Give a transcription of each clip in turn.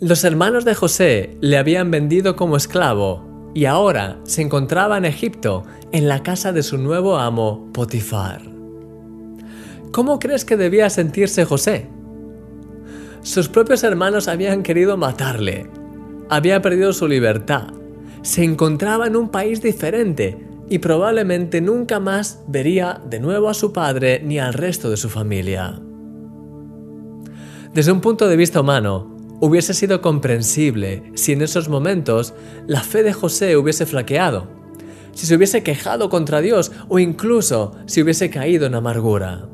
Los hermanos de José le habían vendido como esclavo y ahora se encontraba en Egipto, en la casa de su nuevo amo, Potifar. ¿Cómo crees que debía sentirse José? Sus propios hermanos habían querido matarle. Había perdido su libertad. Se encontraba en un país diferente y probablemente nunca más vería de nuevo a su padre ni al resto de su familia. Desde un punto de vista humano, Hubiese sido comprensible si en esos momentos la fe de José hubiese flaqueado, si se hubiese quejado contra Dios o incluso si hubiese caído en amargura.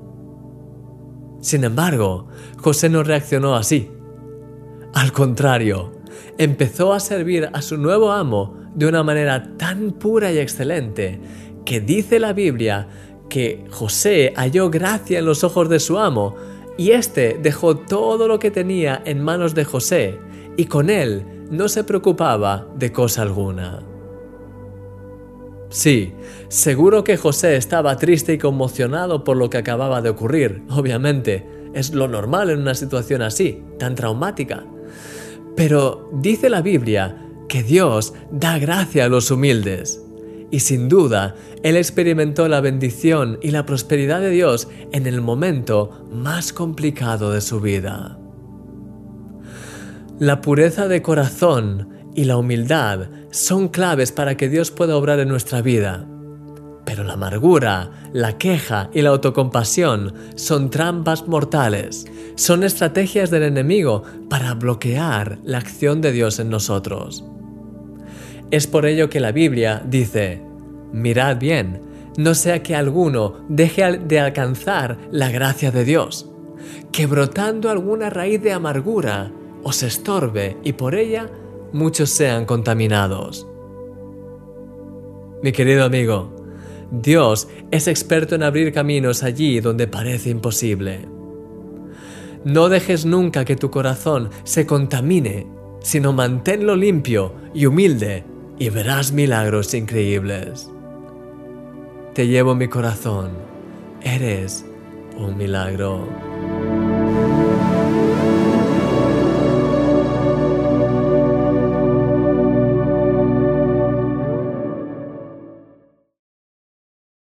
Sin embargo, José no reaccionó así. Al contrario, empezó a servir a su nuevo amo de una manera tan pura y excelente que dice la Biblia que José halló gracia en los ojos de su amo y éste dejó todo lo que tenía en manos de José, y con él no se preocupaba de cosa alguna. Sí, seguro que José estaba triste y conmocionado por lo que acababa de ocurrir, obviamente, es lo normal en una situación así, tan traumática. Pero dice la Biblia que Dios da gracia a los humildes y sin duda él experimentó la bendición y la prosperidad de Dios en el momento más complicado de su vida. La pureza de corazón y la humildad son claves para que Dios pueda obrar en nuestra vida. Pero la amargura, la queja y la autocompasión son trampas mortales. Son estrategias del enemigo para bloquear la acción de Dios en nosotros. Es por ello que la Biblia dice, mirad bien, no sea que alguno deje de alcanzar la gracia de Dios, que brotando alguna raíz de amargura os estorbe y por ella muchos sean contaminados. Mi querido amigo, Dios es experto en abrir caminos allí donde parece imposible. No dejes nunca que tu corazón se contamine, sino manténlo limpio y humilde y verás milagros increíbles. Te llevo mi corazón, eres un milagro.